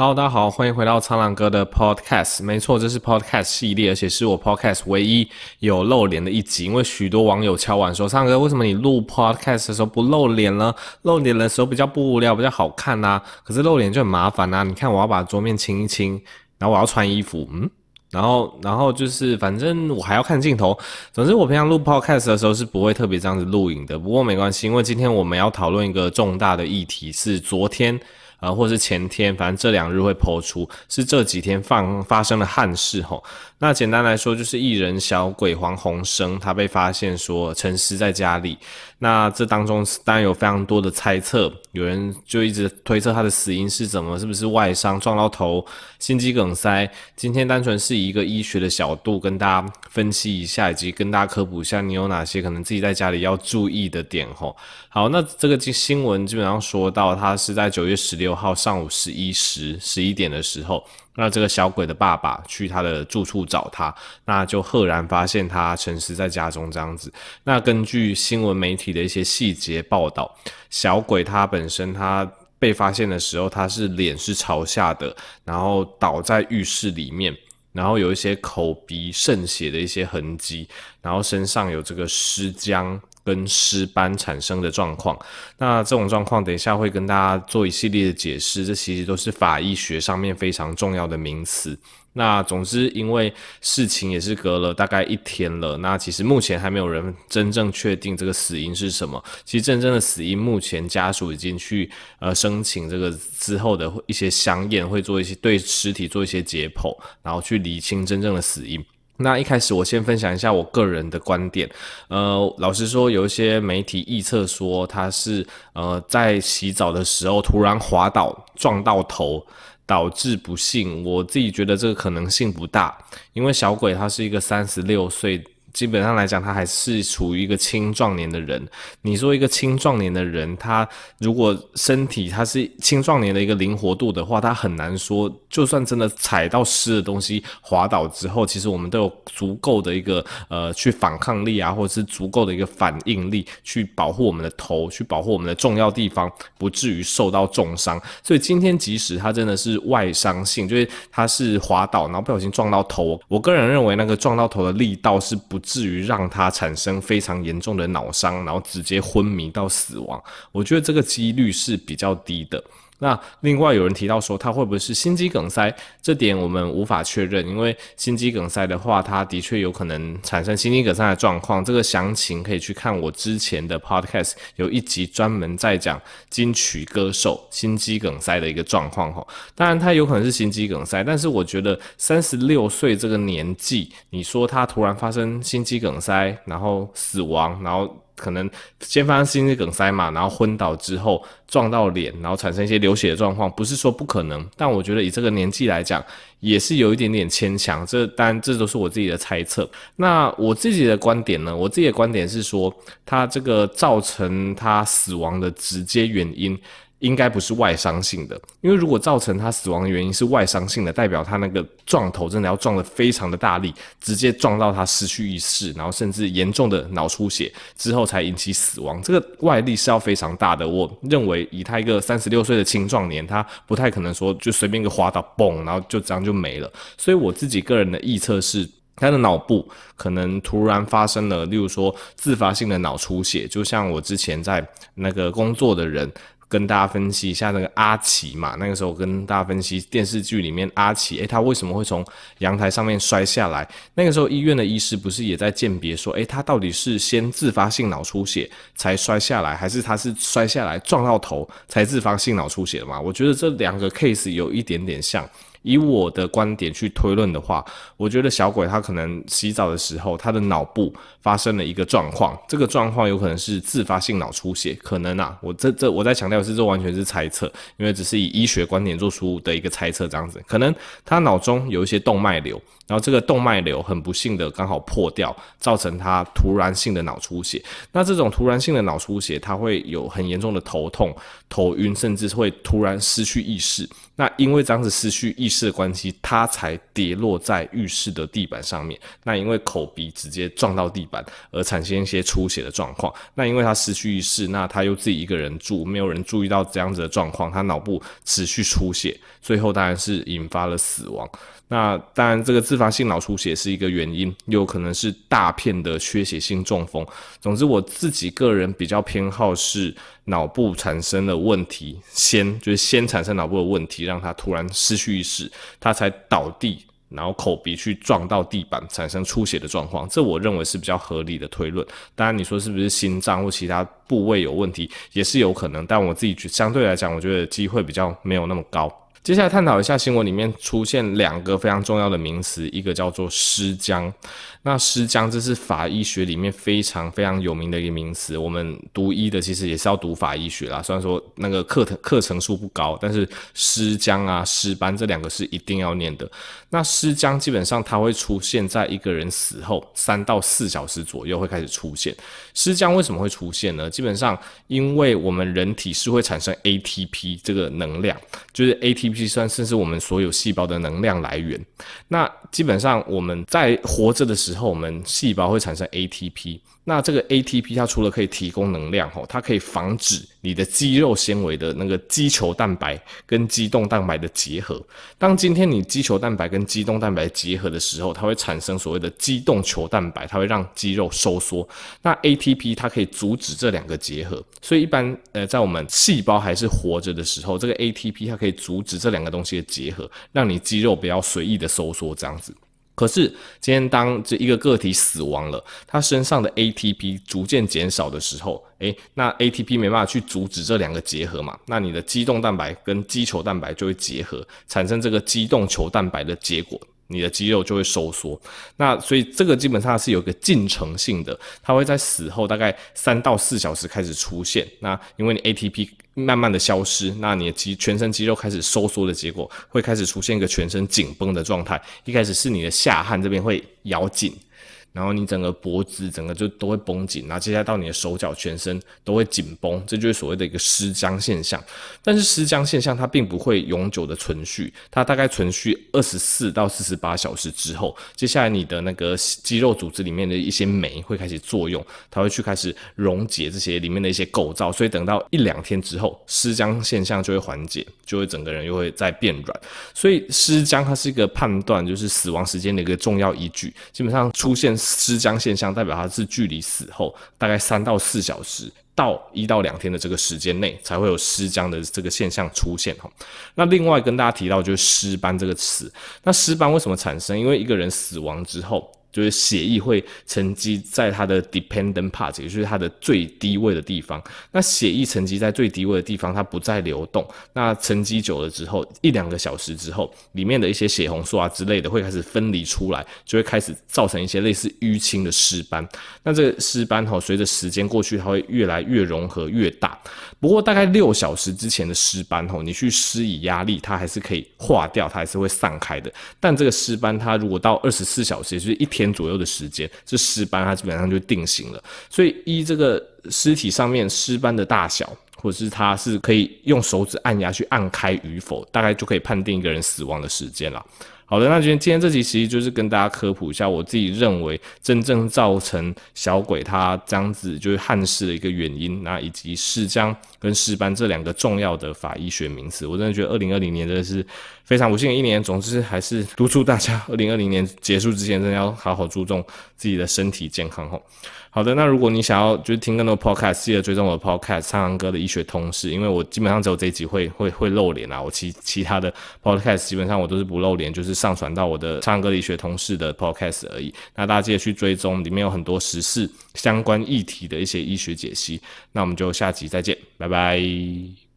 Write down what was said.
好大家好，欢迎回到苍狼哥的 Podcast。没错，这是 Podcast 系列，而且是我 Podcast 唯一有露脸的一集。因为许多网友敲完说，苍蓝鸽为什么你录 Podcast 的时候不露脸呢？露脸的时候比较不无聊，比较好看呐、啊。可是露脸就很麻烦呐、啊。你看，我要把桌面清一清，然后我要穿衣服，嗯，然后然后就是反正我还要看镜头。总之，我平常录 Podcast 的时候是不会特别这样子录影的。不过没关系，因为今天我们要讨论一个重大的议题，是昨天。呃，或是前天，反正这两日会抛出，是这几天放发生的憾事吼。那简单来说，就是艺人小鬼黄鸿升，他被发现说沉尸在家里。那这当中当然有非常多的猜测，有人就一直推测他的死因是怎么，是不是外伤撞到头、心肌梗塞？今天单纯是以一个医学的角度跟大家分析一下，以及跟大家科普一下，你有哪些可能自己在家里要注意的点吼。好，那这个新闻基本上说到，他是在九月十六号上午十一时十一点的时候。那这个小鬼的爸爸去他的住处找他，那就赫然发现他沉尸在家中这样子。那根据新闻媒体的一些细节报道，小鬼他本身他被发现的时候，他是脸是朝下的，然后倒在浴室里面，然后有一些口鼻渗血的一些痕迹，然后身上有这个尸浆。跟尸斑产生的状况，那这种状况等一下会跟大家做一系列的解释，这其实都是法医学上面非常重要的名词。那总之，因为事情也是隔了大概一天了，那其实目前还没有人真正确定这个死因是什么。其实真正的死因，目前家属已经去呃申请这个之后的一些详验，会做一些对尸体做一些解剖，然后去厘清真正的死因。那一开始我先分享一下我个人的观点，呃，老实说，有一些媒体预测说他是呃在洗澡的时候突然滑倒撞到头导致不幸，我自己觉得这个可能性不大，因为小鬼他是一个三十六岁。基本上来讲，他还是处于一个青壮年的人。你说一个青壮年的人，他如果身体他是青壮年的一个灵活度的话，他很难说，就算真的踩到湿的东西滑倒之后，其实我们都有足够的一个呃去反抗力啊，或者是足够的一个反应力去保护我们的头，去保护我们的重要地方，不至于受到重伤。所以今天即使他真的是外伤性，就是他是滑倒然后不小心撞到头，我个人认为那个撞到头的力道是不至于让他产生非常严重的脑伤，然后直接昏迷到死亡，我觉得这个几率是比较低的。那另外有人提到说他会不会是心肌梗塞？这点我们无法确认，因为心肌梗塞的话，它的确有可能产生心肌梗塞的状况。这个详情可以去看我之前的 podcast，有一集专门在讲金曲歌手心肌梗塞的一个状况哈。当然他有可能是心肌梗塞，但是我觉得三十六岁这个年纪，你说他突然发生心肌梗塞，然后死亡，然后。可能先发生心肌梗塞嘛，然后昏倒之后撞到脸，然后产生一些流血的状况，不是说不可能，但我觉得以这个年纪来讲，也是有一点点牵强。这当然这都是我自己的猜测。那我自己的观点呢？我自己的观点是说，他这个造成他死亡的直接原因。应该不是外伤性的，因为如果造成他死亡的原因是外伤性的，代表他那个撞头真的要撞得非常的大力，直接撞到他失去意识，然后甚至严重的脑出血之后才引起死亡，这个外力是要非常大的。我认为以他一个三十六岁的青壮年，他不太可能说就随便一个滑倒，嘣，然后就这样就没了。所以我自己个人的预测是。他的脑部可能突然发生了，例如说自发性的脑出血，就像我之前在那个工作的人跟大家分析一下那个阿奇嘛，那个时候跟大家分析电视剧里面阿奇，诶，他为什么会从阳台上面摔下来？那个时候医院的医师不是也在鉴别说，诶，他到底是先自发性脑出血才摔下来，还是他是摔下来撞到头才自发性脑出血的嘛？我觉得这两个 case 有一点点像。以我的观点去推论的话，我觉得小鬼他可能洗澡的时候，他的脑部发生了一个状况，这个状况有可能是自发性脑出血，可能啊，我这这我在强调的是这完全是猜测，因为只是以医学观点做出的一个猜测，这样子，可能他脑中有一些动脉瘤，然后这个动脉瘤很不幸的刚好破掉，造成他突然性的脑出血。那这种突然性的脑出血，他会有很严重的头痛、头晕，甚至会突然失去意识。那因为这样子失去意识的关系，他才跌落在浴室的地板上面。那因为口鼻直接撞到地板而产生一些出血的状况。那因为他失去意识，那他又自己一个人住，没有人注意到这样子的状况，他脑部持续出血，最后当然是引发了死亡。那当然，这个自发性脑出血是一个原因，有可能是大片的缺血性中风。总之，我自己个人比较偏好是脑部产生了问题，先就是先产生脑部的问题，让他突然失去意识，他才倒地，然后口鼻去撞到地板，产生出血的状况。这我认为是比较合理的推论。当然，你说是不是心脏或其他部位有问题，也是有可能。但我自己相对来讲，我觉得机会比较没有那么高。接下来探讨一下新闻里面出现两个非常重要的名词，一个叫做尸僵。那尸僵这是法医学里面非常非常有名的一个名词。我们读医的其实也是要读法医学啦，虽然说那个课程课程数不高，但是尸僵啊、尸斑这两个是一定要念的。那尸僵基本上它会出现在一个人死后三到四小时左右会开始出现。尸僵为什么会出现呢？基本上因为我们人体是会产生 ATP 这个能量，就是 ATP 算甚是我们所有细胞的能量来源。那基本上我们在活着的时候，之后，我们细胞会产生 ATP。那这个 ATP 它除了可以提供能量，吼，它可以防止你的肌肉纤维的那个肌球蛋白跟肌动蛋白的结合。当今天你肌球蛋白跟肌动蛋白结合的时候，它会产生所谓的肌动球蛋白，它会让肌肉收缩。那 ATP 它可以阻止这两个结合，所以一般呃，在我们细胞还是活着的时候，这个 ATP 它可以阻止这两个东西的结合，让你肌肉不要随意的收缩，这样子。可是，今天当这一个个体死亡了，他身上的 ATP 逐渐减少的时候，诶，那 ATP 没办法去阻止这两个结合嘛？那你的肌动蛋白跟肌球蛋白就会结合，产生这个肌动球蛋白的结果。你的肌肉就会收缩，那所以这个基本上是有个进程性的，它会在死后大概三到四小时开始出现。那因为你 ATP 慢慢的消失，那你的肌全身肌肉开始收缩的结果，会开始出现一个全身紧绷的状态。一开始是你的下颌这边会咬紧。然后你整个脖子整个就都会绷紧，然后接下来到你的手脚全身都会紧绷，这就是所谓的一个尸僵现象。但是尸僵现象它并不会永久的存续，它大概存续二十四到四十八小时之后，接下来你的那个肌肉组织里面的一些酶会开始作用，它会去开始溶解这些里面的一些构造，所以等到一两天之后，尸僵现象就会缓解，就会整个人又会再变软。所以尸僵它是一个判断就是死亡时间的一个重要依据，基本上出现。尸僵现象代表它是距离死后大概三到四小时到一到两天的这个时间内才会有尸僵的这个现象出现哈。那另外跟大家提到就是尸斑这个词，那尸斑为什么产生？因为一个人死亡之后。就是血液会沉积在它的 dependent part，也就是它的最低位的地方。那血液沉积在最低位的地方，它不再流动。那沉积久了之后，一两个小时之后，里面的一些血红素啊之类的会开始分离出来，就会开始造成一些类似淤青的尸斑。那这个尸斑哈，随着时间过去，它会越来越融合越大。不过大概六小时之前的尸斑哈，你去施以压力，它还是可以化掉，它还是会散开的。但这个尸斑，它如果到二十四小时，也就是一天。天左右的时间，这尸斑它基本上就定型了。所以依这个尸体上面尸斑的大小，或者是它是可以用手指按压去按开与否，大概就可以判定一个人死亡的时间了。好的，那今天今天这集其实就是跟大家科普一下，我自己认为真正造成小鬼他这样子就是憾事的一个原因，那以及尸僵跟尸斑这两个重要的法医学名词，我真的觉得二零二零年真的是非常不幸的一年。总之还是督促大家，二零二零年结束之前，真的要好好注重自己的身体健康吼。好的，那如果你想要就是听更多 podcast，记得追踪我的 podcast《苍狼哥的医学通识》，因为我基本上只有这一集会会会露脸啊，我其其他的 podcast 基本上我都是不露脸，就是上传到我的《苍狼哥的医学同事》的 podcast 而已。那大家记得去追踪，里面有很多时事相关议题的一些医学解析。那我们就下集再见，拜拜。